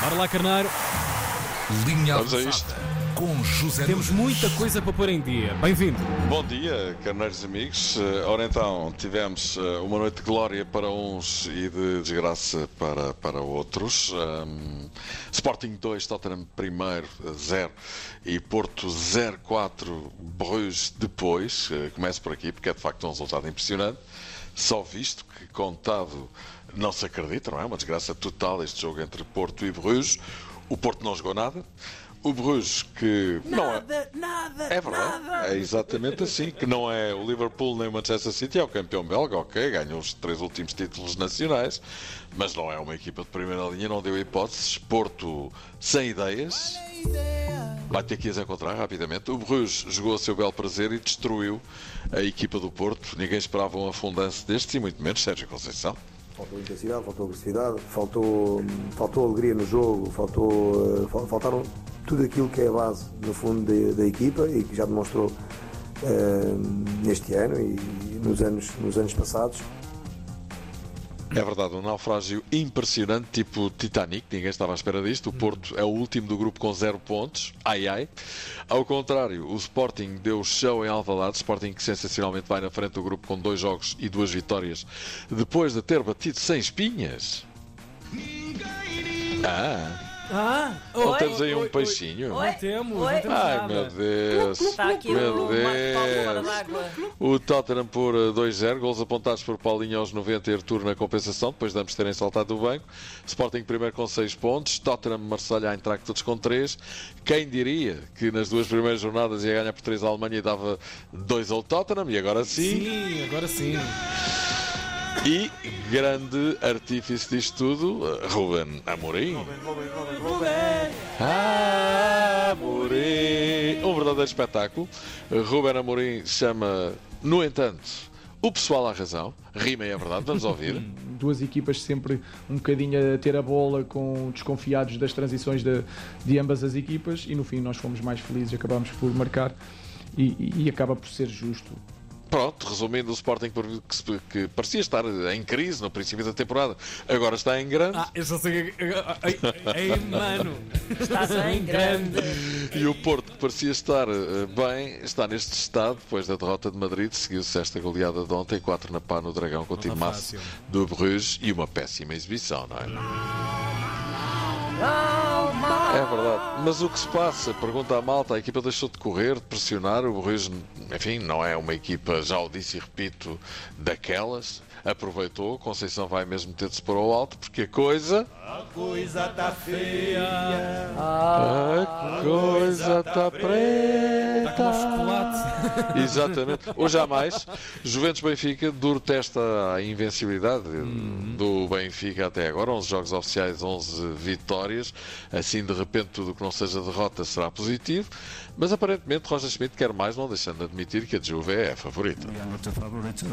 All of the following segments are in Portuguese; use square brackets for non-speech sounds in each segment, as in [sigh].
Bora lá, Carneiro. Linha Vamos a avançada isto. com José Temos Nunes. muita coisa para pôr em dia. Bem-vindo. Bom dia, carneiros amigos. Eh, Ora então, tivemos eh, uma noite de glória para uns e de desgraça para, para outros. Ahm, Sporting 2, Tottenham primeiro, 0 e Porto 0-4, Bruges depois. Eh, Começo por aqui porque é de facto um resultado impressionante. Só visto que contado não se acredita, não é? Uma desgraça total este jogo entre Porto e Bruges. O Porto não jogou nada. O Bruges que não é... nada, É verdade, é exatamente assim, que não é o Liverpool nem o Manchester City, é o campeão belga, ok, ganhou os três últimos títulos nacionais, mas não é uma equipa de primeira linha, não deu hipóteses. Porto sem ideias, vai ter que as encontrar rapidamente. O Bruges jogou a seu belo prazer e destruiu a equipa do Porto. Ninguém esperava um afundanço destes e muito menos Sérgio Conceição. Faltou intensidade, faltou agressividade, faltou, faltou alegria no jogo, faltou, eh, fal- faltaram tudo aquilo que é a base, no fundo, da, da equipa e que já demonstrou eh, neste ano e nos anos, nos anos passados. É verdade, um naufrágio impressionante, tipo Titanic, ninguém estava à espera disto. O Porto é o último do grupo com zero pontos, ai ai. Ao contrário, o Sporting deu show em Alvalade, Sporting que sensacionalmente vai na frente do grupo com dois jogos e duas vitórias, depois de ter batido sem espinhas. Ah, Ah, não oi, temos aí um oi, peixinho. Não temos, Oi. não temos Ai nada. meu Deus, Está aqui meu o Deus. O Tottenham por eh, 2-0, gols apontados por Paulinho aos 90 e Artur na compensação, depois de ambos terem saltado do banco. Sporting primeiro com 6 pontos, Tottenham, Marselha, Eintracht todos com 3. Quem diria que nas duas primeiras jornadas ia ganhar por 3 a Alemanha e dava 2 ao Tottenham, e agora sim. Sim, agora sim. E grande artífice disto tudo, Ruben Amorim. Amorim! Um verdadeiro espetáculo. Ruben Amorim chama, no entanto, o pessoal à razão. Rima é a verdade, vamos ouvir. [laughs] duas equipas sempre um bocadinho a ter a bola com desconfiados das transições de, de ambas as equipas e no fim nós fomos mais felizes, acabámos por marcar e- e acaba por ser justo. Pronto, resumindo, o Sporting por- que, se- que parecia estar em crise no princípio da temporada, agora está em grande. Ah, eu só sei. Ei, ei, mano. Estás em grande. E o Porto, que parecia estar eh, bem, está neste estado, depois da derrota de Madrid, seguiu-se esta goleada de ontem, 4 na pá no Dragão com o time fácil. do Bruges e uma péssima exibição, não é? É verdade. Mas o que se passa? Pergunta a malta, a equipa deixou de correr, de pressionar, o Bruges, enfim, não é uma equipa, já o disse e repito, daquelas. Aproveitou, Conceição vai mesmo ter de se pôr ao alto, porque a coisa... A coisa está feia. A coisa está preta. Como chocolate. [laughs] Exatamente. Hoje há mais. Juventus Benfica, duro testa à invencibilidade do Benfica até agora. 11 jogos oficiais, 11 vitórias. Assim, de repente, tudo o que não seja derrota será positivo. Mas aparentemente, Roger Schmidt quer mais, não deixando de admitir que a Juve é a favorita. We are not the favorite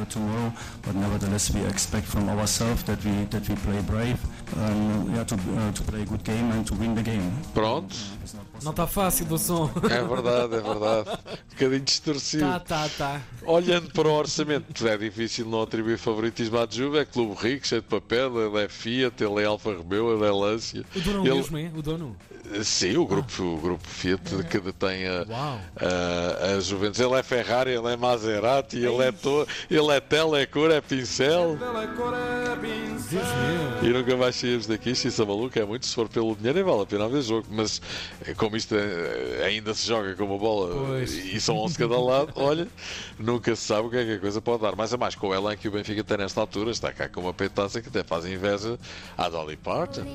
but nevertheless we expect from ourselves that we that we play brave, um, yeah, to, uh, to play a good game and to win the game. Pronto. Não está fácil do som. É verdade, é verdade. Um bocadinho distorcido. Tá, tá, tá. Olhando para o orçamento, é difícil não atribuir favoritismo à Juve. É clube rico, cheio de papel. Ele é Fiat, ele é Alfa Romeo, ele é Lancia. O dono Ele- mesmo, é? O dono. Sim, o grupo, o grupo Fiat que detém a, a, a Juventus. Ele é Ferrari, ele é Maserati, ele é, to, ele é tela, é cor, é pincel. Deus meu. E nunca mais saímos daqui. Isso é maluco, é muito. Se for pelo dinheiro, nem vale a pena ver jogo. Mas eh, como isto eh, ainda se joga com uma bola Pois. e são 11 cada lado, [laughs] olha, nunca se sabe o que é que a coisa pode dar. Mais a mais, com o Elan que o Benfica tem nesta altura, está cá com uma peitaça que até faz inveja à Dolly Parton.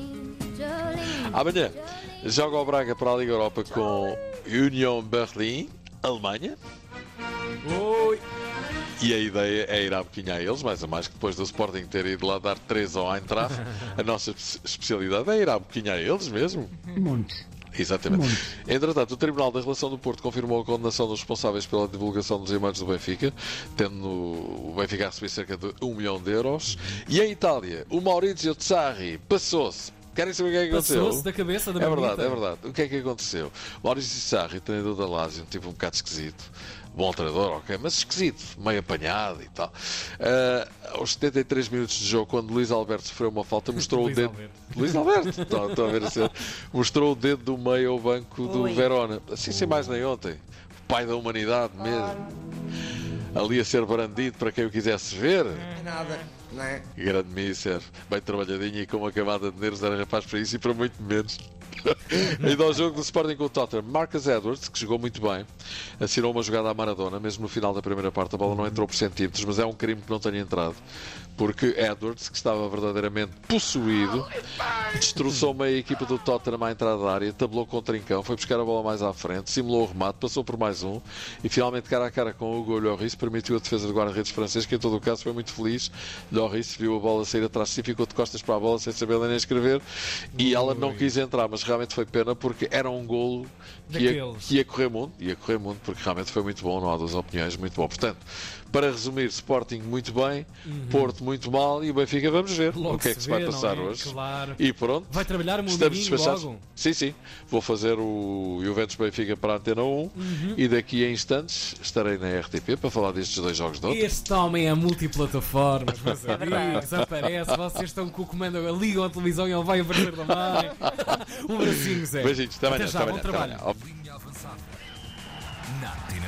Amanhã joga o Braga para a Liga Europa com Union Berlin, Alemanha. E a ideia é ir à boquinha a eles, mais a mais que depois do Sporting ter ido lá dar 3 ao Eintracht, [laughs] a nossa espe- especialidade é ir à boquinha a eles mesmo. Monte. Exatamente. Entretanto, o Tribunal da Relação do Porto confirmou a condenação dos responsáveis pela divulgação dos imagens do Benfica, tendo o Benfica a receber cerca de 1 milhão de euros. E em Itália, o Maurizio Sarri passou-se. Querem saber o que é que aconteceu? Passou-se da cabeça da É verdade, é verdade. O que é que aconteceu? Maurício Sarri, treinador da Lazio, um tipo um bocado esquisito. Bom treinador, ok, mas esquisito, meio apanhado e tal. Ah, aos 73 minutos de jogo, quando Luís Alberto sofreu uma falta, mostrou o dedo. Alberto. Luís Alberto, estão, [laughs] estão a ver a ser. Mostrou o dedo do meio ao banco do Ui. Verona. Assim sem mais nem ontem. Pai da humanidade mesmo. Ali a ser brandido para quem o quisesse ver. Nada, não é? Grande Misser, bem trabalhadinho e com uma camada de nervos era rapaz para isso e para muito menos. [laughs] Ainda ao jogo do Sporting com o Tottenham, Marcus Edwards, que jogou muito bem, assinou uma jogada à Maradona, mesmo no final da primeira parte. A bola não entrou por centímetros, mas é um crime que não tenha entrado. Porque Edwards, que estava verdadeiramente possuído, destroçou meio a equipa do Tottenham à entrada da área, tabelou com o trincão, foi buscar a bola mais à frente, simulou o remate, passou por mais um e finalmente, cara a cara com o Hugo Lloris, permitiu a defesa do guarda-redes francês, que em todo o caso foi muito feliz. Lloris viu a bola sair atrás si, ficou de costas para a bola sem saber ler nem escrever e ela não quis entrar, mas realmente foi pena porque era um golo que ia, que ia correr muito, ia correr muito porque realmente foi muito bom, não há duas opiniões, muito bom. Portanto, para resumir, Sporting muito bem, Porto muito mal e o Benfica vamos ver Uhum. Logo o que é que se vai vê, passar é? hoje. Claro. E pronto. Vai trabalhar o meu Estamos despachados. logo. Sim, sim. Vou fazer o Juventus Benfica para a Antena 1 Uhum. e daqui a instantes estarei na RTP para falar destes dois jogos de ontem. Este homem é multiplataformas, [laughs] meus amigos. Aparece, vocês estão com o comando, ligam a televisão e ele vai aparecer também. [laughs] Um bracinho, Zé. Beijinhos, até amanhã. Até já, até bom amanhã, até trabalho. Na Antena